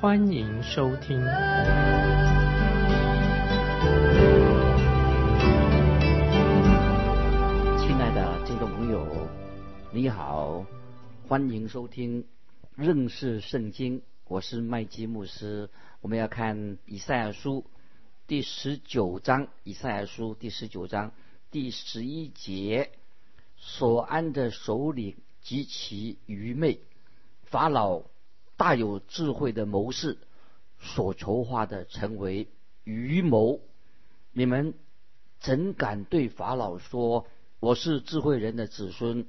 欢迎收听。亲爱的听众朋友，你好，欢迎收听认识圣经。我是麦基牧师，我们要看以赛亚书第十九章。以赛亚书第十九章第十一节，所安的首领极其愚昧，法老大有智慧的谋士所筹划的成为愚谋。你们怎敢对法老说？我是智慧人的子孙，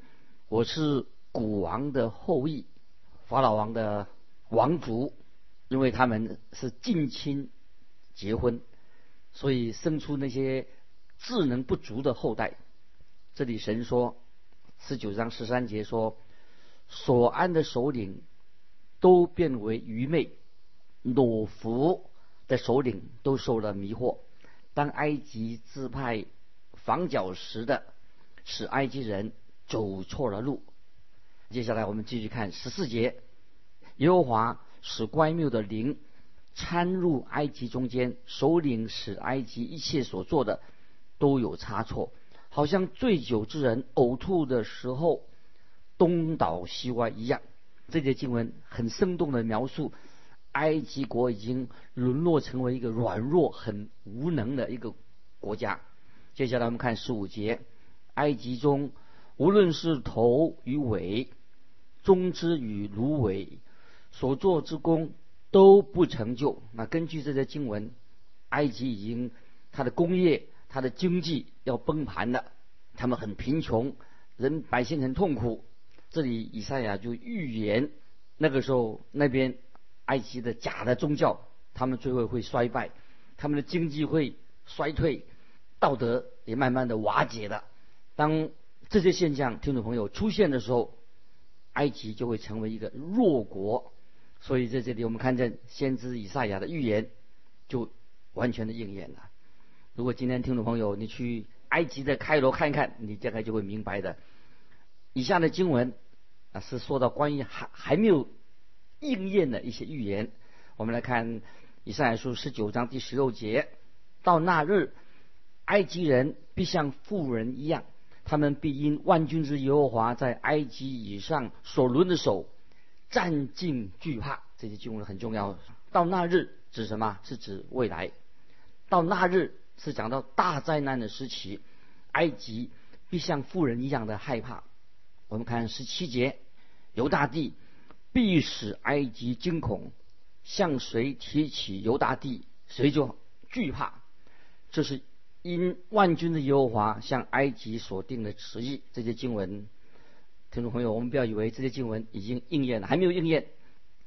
我是古王的后裔，法老王的王族，因为他们是近亲结婚，所以生出那些智能不足的后代。这里神说，十九章十三节说，所安的首领都变为愚昧，裸服的首领都受了迷惑。当埃及自派防角石的。使埃及人走错了路。接下来我们继续看十四节，耶和华使乖谬的灵掺入埃及中间，首领使埃及一切所做的都有差错，好像醉酒之人呕吐的时候东倒西歪一样。这节经文很生动的描述埃及国已经沦落成为一个软弱、很无能的一个国家。接下来我们看十五节。埃及中，无论是头与尾，中之与芦苇，所做之功都不成就。那根据这些经文，埃及已经它的工业、它的经济要崩盘了，他们很贫穷，人百姓很痛苦。这里以赛亚就预言，那个时候那边埃及的假的宗教，他们最后会衰败，他们的经济会衰退，道德也慢慢的瓦解了。当这些现象，听众朋友出现的时候，埃及就会成为一个弱国。所以在这里，我们看见先知以赛亚的预言就完全的应验了。如果今天听众朋友你去埃及的开罗看一看，你大概就会明白的。以下的经文啊，是说到关于还还没有应验的一些预言。我们来看以赛亚书十九章第十六节：到那日，埃及人必像富人一样。他们必因万军之耶和华在埃及以上所抡的手，战尽惧怕。这些经文很重要。到那日指什么？是指未来。到那日是讲到大灾难的时期，埃及必像富人一样的害怕。我们看十七节，犹大地必使埃及惊恐，向谁提起犹大地，谁就惧怕。这是。因万军的耶和华向埃及所定的旨意，这些经文，听众朋友，我们不要以为这些经文已经应验了，还没有应验，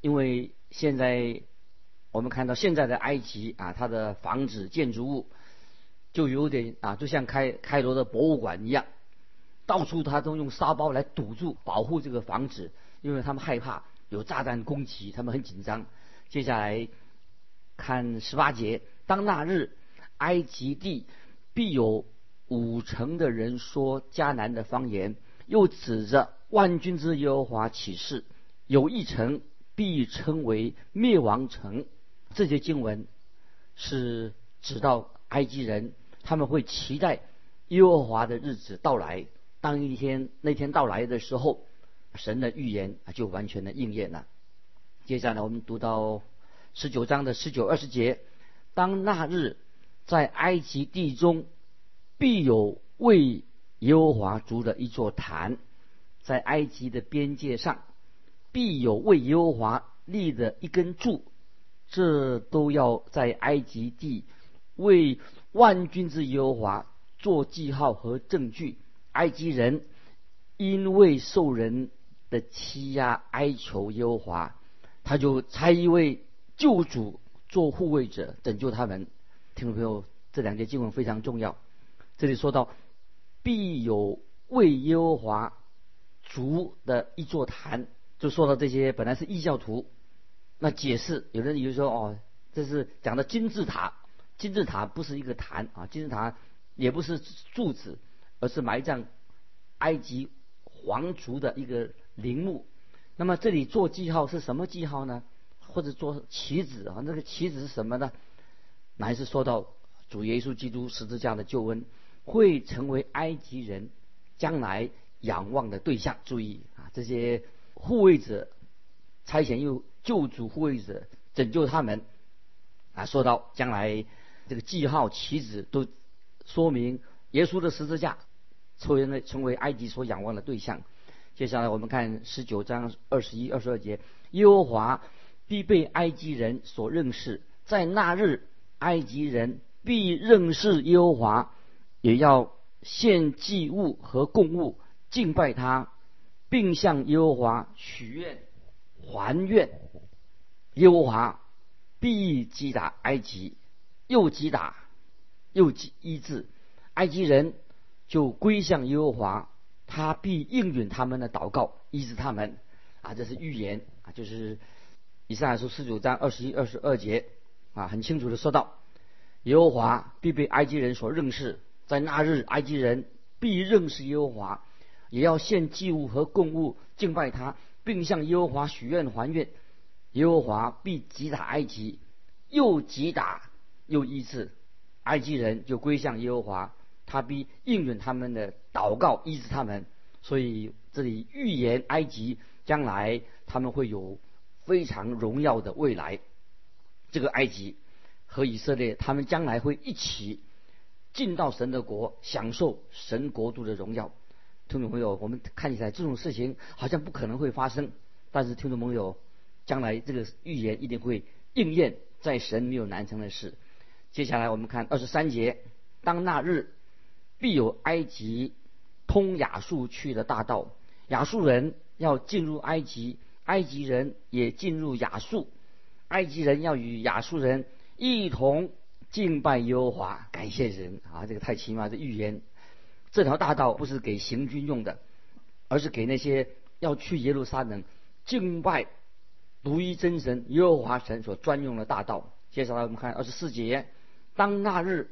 因为现在我们看到现在的埃及啊，它的房子建筑物就有点啊，就像开开罗的博物馆一样，到处他都用沙包来堵住保护这个房子，因为他们害怕有炸弹攻击，他们很紧张。接下来看十八节，当那日埃及地。必有五成的人说迦南的方言，又指着万军之耶和华起誓，有一城必称为灭亡城。这些经文是指到埃及人，他们会期待耶和华的日子到来。当一天那天到来的时候，神的预言就完全的应验了。接下来我们读到十九章的十九二十节，当那日。在埃及地中，必有为耶和华筑的一座坛；在埃及的边界上，必有为耶和华立的一根柱。这都要在埃及地为万军之耶和华做记号和证据。埃及人因为受人的欺压哀求耶和华，他就差一位救主。做护卫者，拯救他们。听众朋友，这两节经文非常重要。这里说到，必有为耶和华族的一座坛，就说到这些本来是异教徒，那解释有人以为说哦，这是讲的金字塔，金字塔不是一个坛啊，金字塔也不是柱子，而是埋葬埃及皇族的一个陵墓。那么这里做记号是什么记号呢？或者做棋子啊？那个棋子是什么呢？乃是说到主耶稣基督十字架的救恩，会成为埃及人将来仰望的对象。注意啊，这些护卫者差遣又救主护卫者拯救他们啊。说到将来这个记号棋子都说明耶稣的十字架成为成为埃及所仰望的对象。接下来我们看十九章二十一、二十二节，耶和华必被埃及人所认识，在那日。埃及人必认识耶和华，也要献祭物和供物敬拜他，并向耶和华许愿还愿。耶和华必击打埃及，又击打，又击医治埃及人，就归向耶和华，他必应允他们的祷告，医治他们。啊，这是预言啊，就是以上书十九章二十一、二十二节。啊，很清楚的说到，耶和华必被埃及人所认识，在那日，埃及人必认识耶和华，也要献祭物和供物敬拜他，并向耶和华许愿还愿。耶和华必击打埃及，又击打又医治埃及人，就归向耶和华，他必应允他们的祷告，医治他们。所以这里预言埃及将来他们会有非常荣耀的未来。这个埃及和以色列，他们将来会一起进到神的国，享受神国度的荣耀。听众朋友，我们看起来这种事情好像不可能会发生，但是听众朋友，将来这个预言一定会应验，在神没有难成的事。接下来我们看二十三节：当那日，必有埃及通亚述去的大道，亚述人要进入埃及，埃及人也进入亚述。埃及人要与亚述人一同敬拜耶和华，感谢神啊！这个太奇妙，这预言。这条大道不是给行军用的，而是给那些要去耶路撒冷敬拜独一真神耶和华神所专用的大道。接下来我们看二十四节：当那日，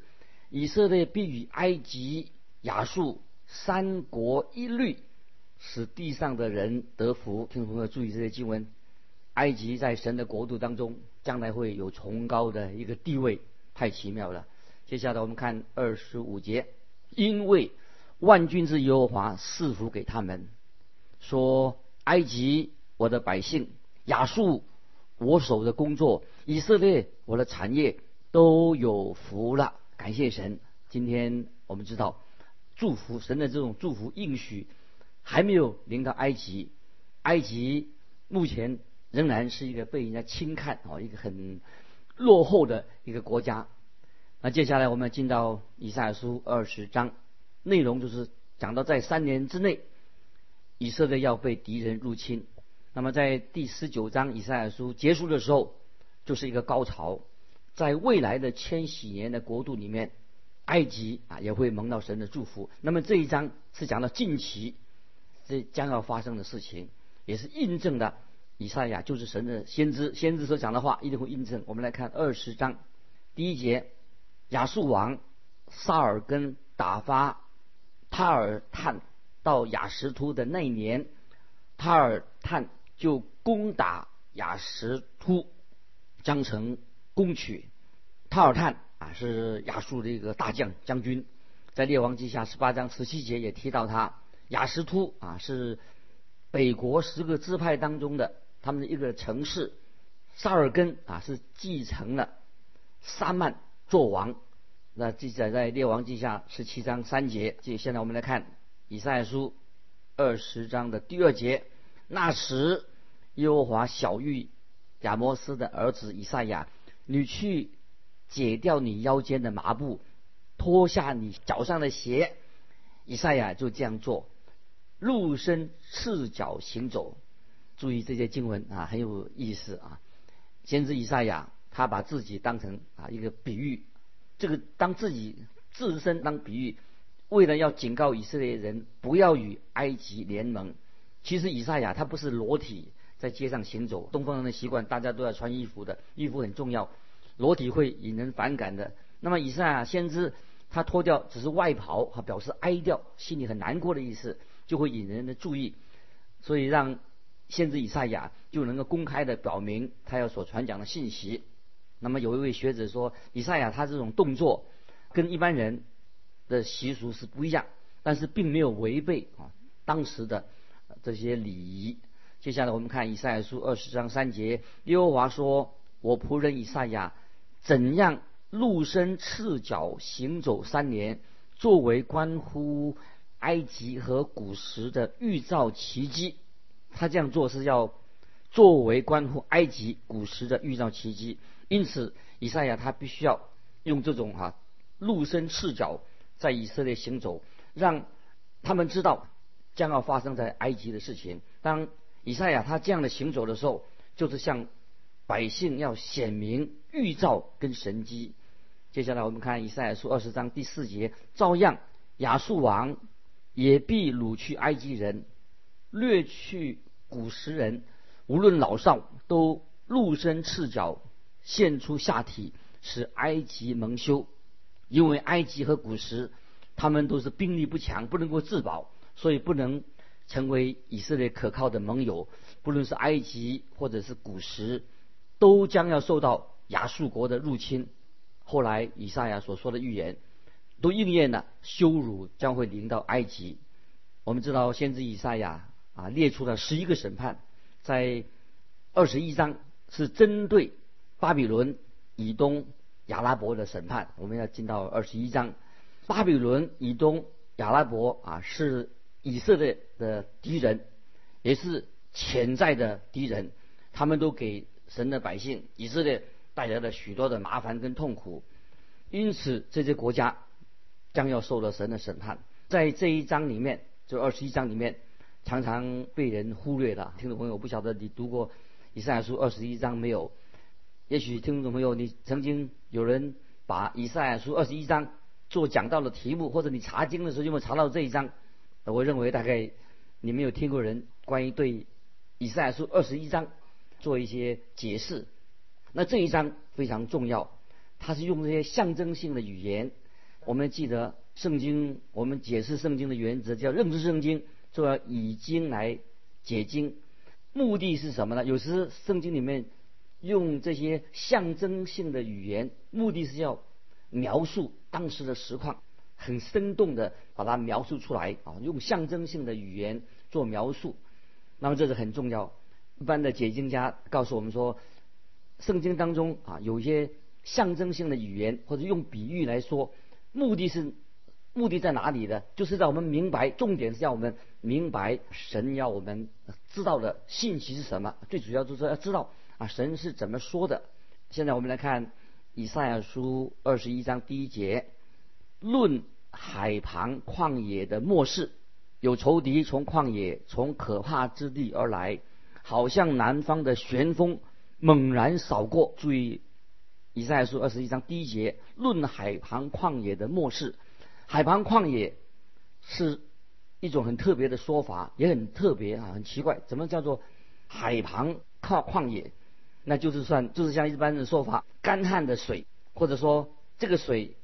以色列必与埃及、亚述三国一律，使地上的人得福。听众朋友注意这些经文。埃及在神的国度当中，将来会有崇高的一个地位，太奇妙了。接下来我们看二十五节，因为万军之耶和华赐福给他们，说：埃及我的百姓，亚述我手的工作，以色列我的产业都有福了。感谢神！今天我们知道，祝福神的这种祝福应许还没有临到埃及，埃及目前。仍然是一个被人家轻看哦，一个很落后的一个国家。那接下来我们进到以赛亚书二十章，内容就是讲到在三年之内，以色列要被敌人入侵。那么在第十九章以赛亚书结束的时候，就是一个高潮，在未来的千禧年的国度里面，埃及啊也会蒙到神的祝福。那么这一章是讲到近期这将要发生的事情，也是印证的。以赛亚就是神的先知，先知所讲的话一定会印证。我们来看二十章第一节：亚述王萨尔根打发塔尔探到雅什突的那一年，塔尔探就攻打雅什突，将城攻取。塔尔探啊是亚述的一个大将将军，在列王记下十八章十七节也提到他。雅什突啊是北国十个支派当中的。他们的一个城市，萨尔根啊是继承了沙曼做王，那记载在列王记下十七章三节。就现在我们来看以赛亚书二十章的第二节。那时，耶和华小玉亚摩斯的儿子以赛亚，你去解掉你腰间的麻布，脱下你脚上的鞋。以赛亚就这样做，露身赤脚行走。注意这些经文啊，很有意思啊。先知以赛亚他把自己当成啊一个比喻，这个当自己自身当比喻，为了要警告以色列人不要与埃及联盟。其实以赛亚他不是裸体在街上行走，东方人的习惯大家都要穿衣服的，衣服很重要，裸体会引人反感的。那么以赛亚先知他脱掉只是外袍，哈，表示哀悼，心里很难过的意思，就会引人的注意，所以让先知以赛亚就能够公开的表明他要所传讲的信息。那么有一位学者说，以赛亚他这种动作跟一般人的习俗是不一样，但是并没有违背啊当时的这些礼仪。接下来我们看以赛亚书二十章三节，耶和华说：“我仆人以赛亚怎样露身赤脚行走三年，作为关乎埃及和古时的预兆奇迹。他这样做是要作为关乎埃及古时的预兆奇迹。”因此，以赛亚他必须要用这种哈露身赤脚在以色列行走，让他们知道将要发生在埃及的事情。当以赛亚他这样的行走的时候，就是向百姓要显明预兆跟神迹。接下来我们看以赛亚书二十章第四节，照样亚述王也必掳去埃及人，掠去古时人，无论老少都露身赤脚。献出下体，使埃及蒙羞，因为埃及和古时他们都是兵力不强，不能够自保，所以不能成为以色列可靠的盟友。不论是埃及或者是古时，都将要受到亚述国的入侵。后来以赛亚所说的预言都应验了，羞辱将会临到埃及。我们知道先知以赛亚啊列出了十一个审判，在二十一章是针对。巴比伦以东亚拉伯的审判，我们要进到二十一章。巴比伦以东亚拉伯啊，是以色列的敌人，也是潜在的敌人。他们都给神的百姓以色列带来了许多的麻烦跟痛苦，因此这些国家将要受到神的审判。在这一章里面，就二十一章里面，常常被人忽略的。听众朋友，不晓得你读过以赛亚书二十一章没有？也许听众朋友，你曾经有人把以赛亚书二十一章做讲到的题目，或者你查经的时候有没有查到这一章？我认为大概你没有听过人关于对以赛亚书二十一章做一些解释。那这一章非常重要，它是用这些象征性的语言。我们记得圣经，我们解释圣经的原则叫认知圣经，就要以经来解经。目的是什么呢？有时圣经里面。用这些象征性的语言，目的是要描述当时的实况，很生动的把它描述出来啊！用象征性的语言做描述，那么这是很重要。一般的解经家告诉我们说，圣经当中啊，有一些象征性的语言或者用比喻来说，目的是目的在哪里呢？就是让我们明白，重点是要我们明白神要我们知道的信息是什么。最主要就是要知道。啊，神是怎么说的？现在我们来看以赛亚书二十一章第一节，论海旁旷野的末世，有仇敌从旷野从可怕之地而来，好像南方的旋风猛然扫过。注意，以赛亚书二十一章第一节，论海旁旷野的末世，海旁旷野是一种很特别的说法，也很特别啊，很奇怪，怎么叫做海旁靠旷野？那就是算，就是像一般的说法，干旱的水，或者说这个水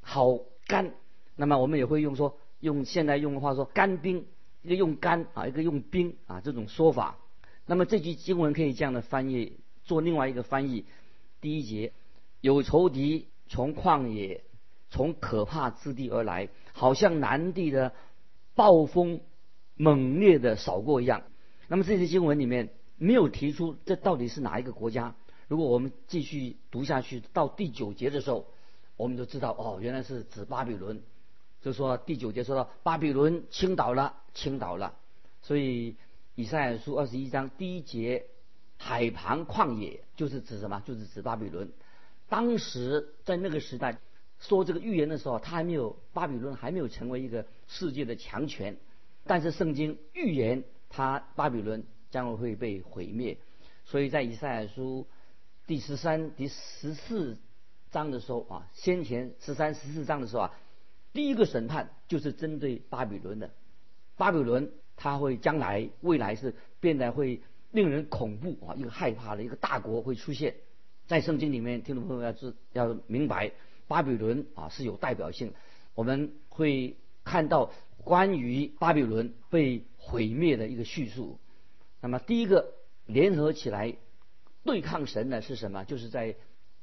好干。那么我们也会用说，用现代用的话说，干冰，一个用干啊，一个用冰啊，这种说法。那么这句经文可以这样的翻译，做另外一个翻译。第一节，有仇敌从旷野，从可怕之地而来，好像南地的暴风猛烈的扫过一样。那么这些经文里面。没有提出这到底是哪一个国家。如果我们继续读下去，到第九节的时候，我们就知道哦，原来是指巴比伦。就说第九节说到巴比伦倾倒了，倾倒了。所以以赛亚书二十一章第一节，海旁旷野就是指什么？就是指巴比伦。当时在那个时代说这个预言的时候，他还没有巴比伦还没有成为一个世界的强权，但是圣经预言他巴比伦。将会被毁灭，所以在以赛亚书第十三、第十四章的时候啊，先前十三、十四章的时候啊，第一个审判就是针对巴比伦的。巴比伦它会将来未来是变得会令人恐怖啊，一个害怕的一个大国会出现。在圣经里面，听众朋友要知要明白，巴比伦啊是有代表性。我们会看到关于巴比伦被毁灭的一个叙述。那么第一个联合起来对抗神的是什么？就是在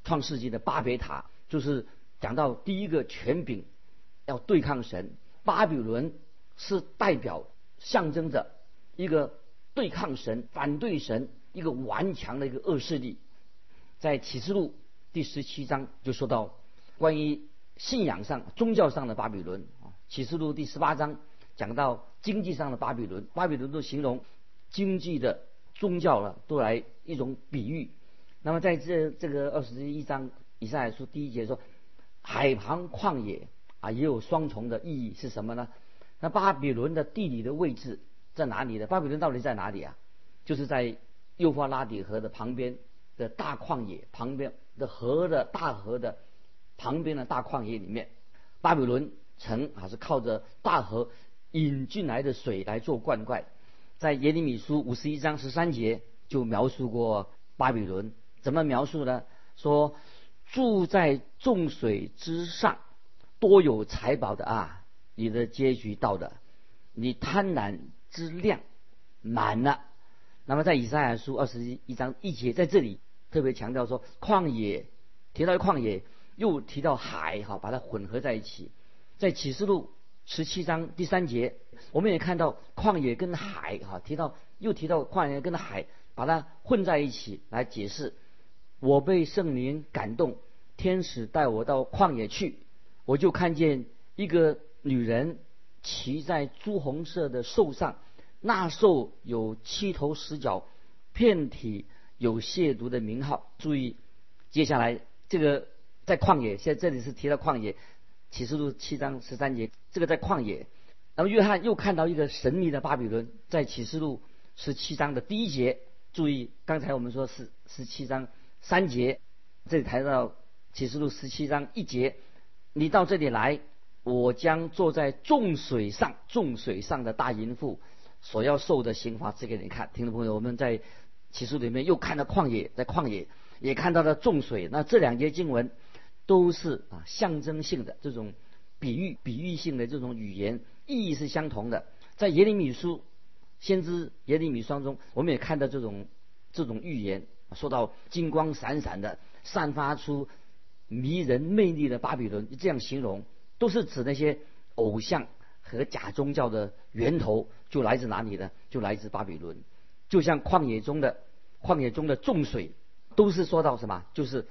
创世纪的巴别塔，就是讲到第一个权柄要对抗神。巴比伦是代表象征着一个对抗神、反对神一个顽强的一个恶势力。在启示录第十七章就说到关于信仰上、宗教上的巴比伦啊。启示录第十八章讲到经济上的巴比伦，巴比伦都形容经济的宗教了，都来一种比喻。那么在这这个二十一章以上来说，第一节说海旁旷野啊，也有双重的意义是什么呢？那巴比伦的地理的位置在哪里呢？巴比伦到底在哪里啊？就是在幼发拉底河的旁边。的大旷野旁边的河的大河的旁边的大旷野里面，巴比伦城啊是靠着大河引进来的水来做灌溉。在耶利米书五十一章十三节就描述过巴比伦，怎么描述呢？说住在众水之上，多有财宝的啊，你的结局到的，你贪婪之量满了。那么在以赛亚书二十一章一节在这里特别强调说，旷野提到旷野，又提到海，哈，把它混合在一起。在启示录十七章第三节，我们也看到旷野跟海，哈，提到又提到旷野跟海，把它混在一起来解释。我被圣灵感动，天使带我到旷野去，我就看见一个女人骑在朱红色的兽上。那兽有七头十角，遍体有亵渎的名号。注意，接下来这个在旷野，现在这里是提到旷野，启示录七章十三节，这个在旷野。那么约翰又看到一个神秘的巴比伦，在启示录十七章的第一节。注意，刚才我们说是十七章三节，这里谈到启示录十七章一节，你到这里来，我将坐在众水上，众水上的大淫妇。所要受的刑罚，指给你看。听众朋友，我们在启示里面又看到旷野，在旷野也看到了众水。那这两节经文都是啊象征性的这种比喻、比喻性的这种语言，意义是相同的。在耶利米书先知耶利米书中，我们也看到这种这种预言，说到金光闪闪的、散发出迷人魅力的巴比伦，这样形容，都是指那些偶像。和假宗教的源头就来自哪里呢？就来自巴比伦。就像旷野中的旷野中的众水，都是说到什么？就是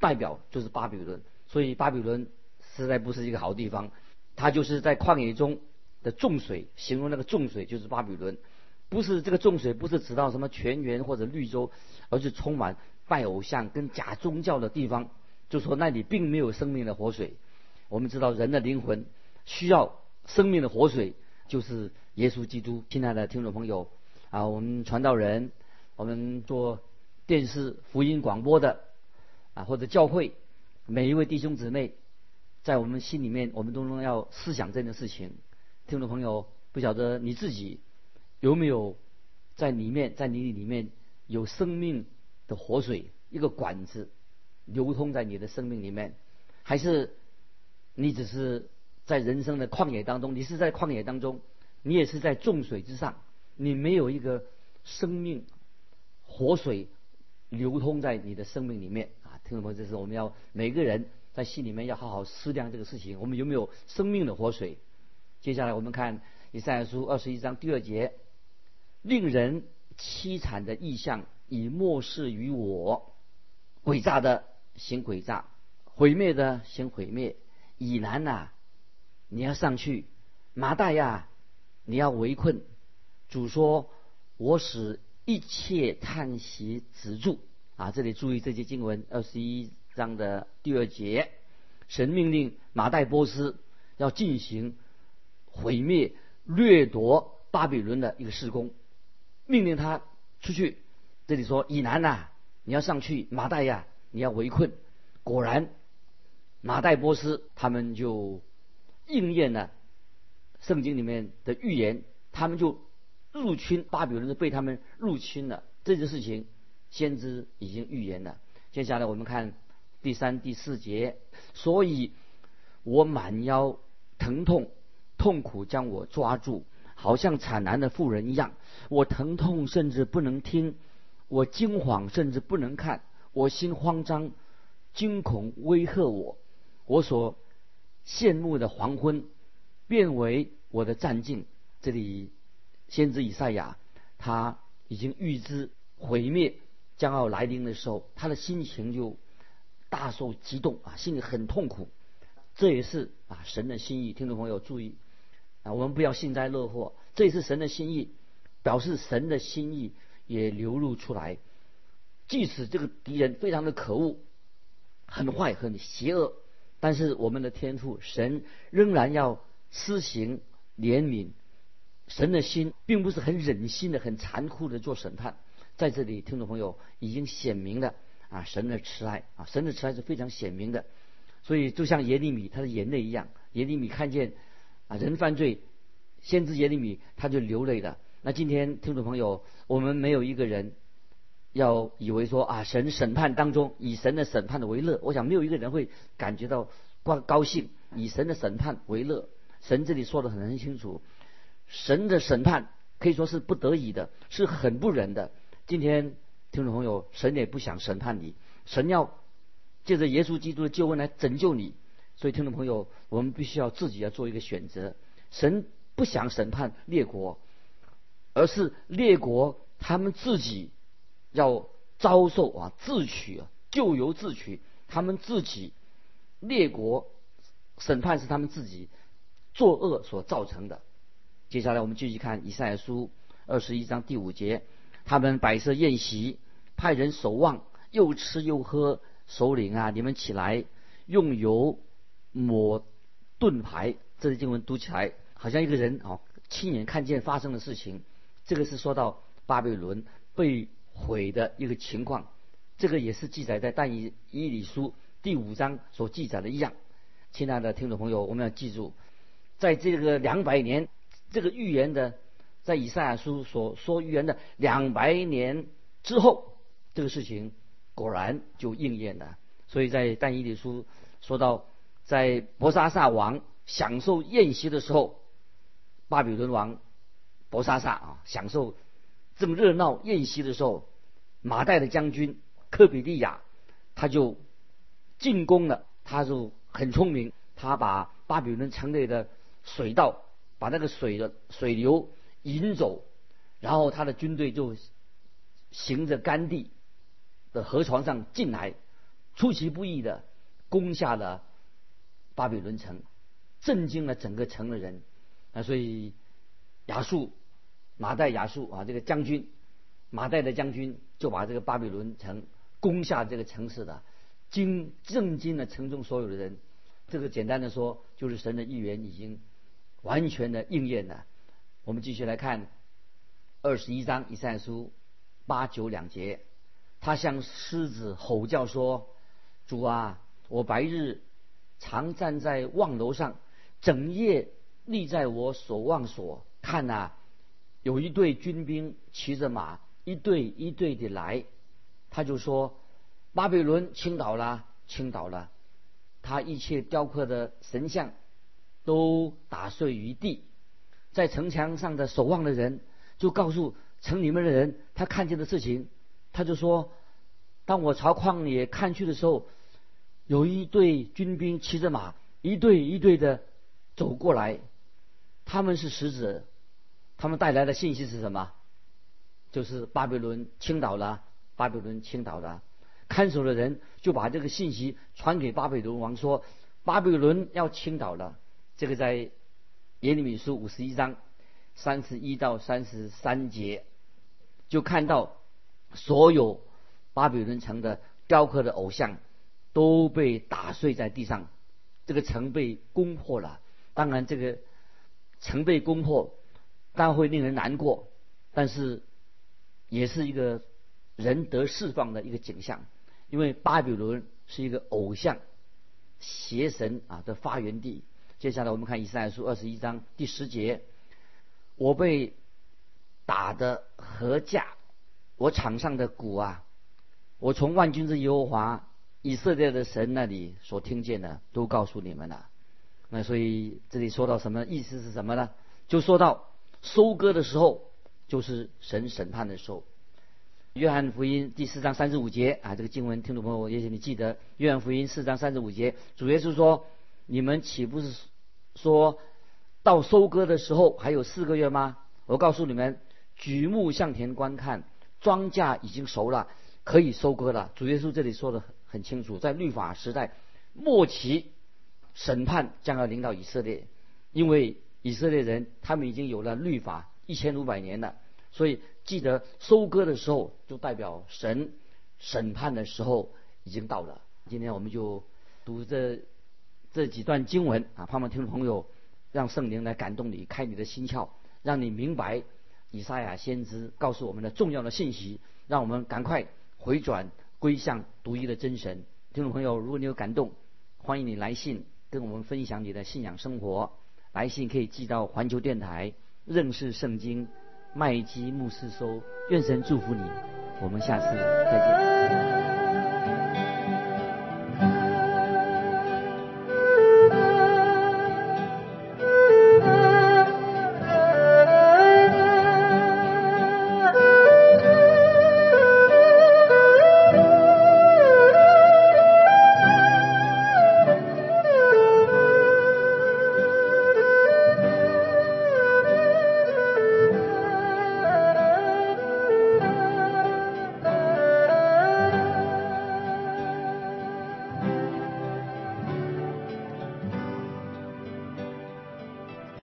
代表就是巴比伦。所以巴比伦实在不是一个好地方。它就是在旷野中的众水，形容那个众水就是巴比伦。不是这个众水，不是指到什么泉源或者绿洲，而是充满拜偶像跟假宗教的地方。就说那里并没有生命的活水。我们知道人的灵魂需要。生命的活水就是耶稣基督。亲爱的听众朋友啊，我们传道人，我们做电视福音广播的啊，或者教会每一位弟兄姊妹，在我们心里面，我们都能要思想这件事情。听众朋友，不晓得你自己有没有在里面，在你里面有生命的活水，一个管子流通在你的生命里面，还是你只是？在人生的旷野当中，你是在旷野当中，你也是在众水之上，你没有一个生命活水流通在你的生命里面啊！听众朋友，这是我们要每个人在心里面要好好思量这个事情，我们有没有生命的活水？接下来我们看以赛亚书二十一章第二节，令人凄惨的意象已漠视于我，诡诈的行诡诈，毁灭的行毁灭，以南呐。你要上去，麻袋呀！你要围困。主说：“我使一切叹息止住。”啊，这里注意这些经文，二十一章的第二节，神命令马代波斯要进行毁灭、掠夺巴比伦的一个施工，命令他出去。这里说：“以南呐，你要上去，马代呀，你要围困。果然，马代波斯他们就应验了圣经里面的预言，他们就入侵巴比伦，被他们入侵了。这件事情，先知已经预言了。接下来我们看第三、第四节，所以我满腰疼痛，痛苦将我抓住，好像惨难的妇人一样。我疼痛，甚至不能听；我惊慌，甚至不能看；我心慌张，惊恐威吓我。我所羡慕的黄昏，变为我的战境。这里先知以赛亚他已经预知毁灭将要来临的时候，他的心情就大受激动啊，心里很痛苦。这也是啊神的心意，听众朋友注意我们不要幸灾乐祸。这也是神的心意。表示神的心意也流露出来，即使这个敌人非常的可恶、很坏、很邪恶，但是我们的天赋神仍然要施行怜悯。神的心并不是很忍心的、很残酷的做审判。在这里，听众朋友已经显明了啊，神的慈爱啊，神的慈爱是非常显明的。所以，就像耶利米他的眼泪一样，耶利米看见啊人犯罪，先知耶利米他就流泪了。那今天听众朋友，我们没有一个人要以为说啊，神审判当中以神的审判的为乐。我想没有一个人会感觉到高高兴，以神的审判为乐。神这里说的很清楚，神的审判可以说是不得已的，是很不忍的。今天听众朋友，神也不想审判你，神要借着耶稣基督的救恩来拯救你。所以听众朋友，我们必须要自己要做一个选择。神不想审判列国。而是列国他们自己要遭受啊自取啊咎由自取，他们自己列国审判是他们自己作恶所造成的。接下来我们继续看以赛亚书二十一章第五节，他们摆设宴席，派人守望，又吃又喝。首领啊，你们起来，用油抹盾牌。这些经文读起来好像一个人哦亲眼看见发生的事情。这个是说到巴比伦被毁的一个情况，这个也是记载在但以以理书第五章所记载的一样。亲爱的听众朋友，我们要记住，在这个两百年这个预言的，在以赛亚书所说预言的两百年之后，这个事情果然就应验了。所以在但以理书说到，在伯沙撒王享受宴席的时候，巴比伦王。博沙萨啊，享受这么热闹宴席的时候，马代的将军科比利亚他就进攻了，他就很聪明，他把巴比伦城内的水道，把那个水的水流引走，然后他的军队就行着干地的河床上进来，出其不意的攻下了巴比伦城，震惊了整个城的人啊，所以亚述。马代亚述啊，这个将军，马代的将军就把这个巴比伦城攻下这个城市的，惊震惊了城中所有的人。这个简单的说，就是神的预言已经完全的应验了。我们继续来看二十一章以赛书八九两节，他向狮子吼叫说：“主啊，我白日常站在望楼上，整夜立在我所望所，看呐。”有一队军兵骑着马，一队一队的来，他就说：“巴比伦倾倒了，倾倒了，他一切雕刻的神像都打碎于地。”在城墙上的守望的人就告诉城里面的人他看见的事情，他就说：“当我朝旷野看去的时候，有一队军兵骑着马，一队一队的走过来，他们是使者。”他们带来的信息是什么？就是巴比伦倾倒了，巴比伦倾倒了。看守的人就把这个信息传给巴比伦王，说巴比伦要倾倒了。这个在耶利米书五十一章三十一到三十三节，就看到所有巴比伦城的雕刻的偶像都被打碎在地上，这个城被攻破了。当然，这个城被攻破。当然会令人难过，但是也是一个人得释放的一个景象。因为巴比伦是一个偶像、邪神啊的发源地。接下来我们看以赛亚书二十一章第十节：我被打的何价？我场上的鼓啊，我从万军之耶和华以色列的神那里所听见的，都告诉你们了。那所以这里说到什么意思是什么呢？就说到收割的时候，就是神审判的时候。约翰福音第四章三十五节啊，这个经文听众朋友，也许你记得，约翰福音四章三十五节，主耶稣说：“你们岂不是说到收割的时候还有四个月吗？我告诉你们，举目向田观看，庄稼已经熟了，可以收割了。”主耶稣这里说的很清楚，在律法时代末期。审判将要领导以色列，因为以色列人他们已经有了律法一千五百年了，所以记得收割的时候就代表神审判的时候已经到了。今天我们就读这这几段经文啊，盼望听众朋友让圣灵来感动你，开你的心窍，让你明白以赛亚先知告诉我们的重要的信息，让我们赶快回转归向独一的真神。听众朋友，如果你有感动，欢迎你来信。跟我们分享你的信仰生活，来信可以寄到环球电台认识圣经麦基牧师收。愿神祝福你，我们下次再见。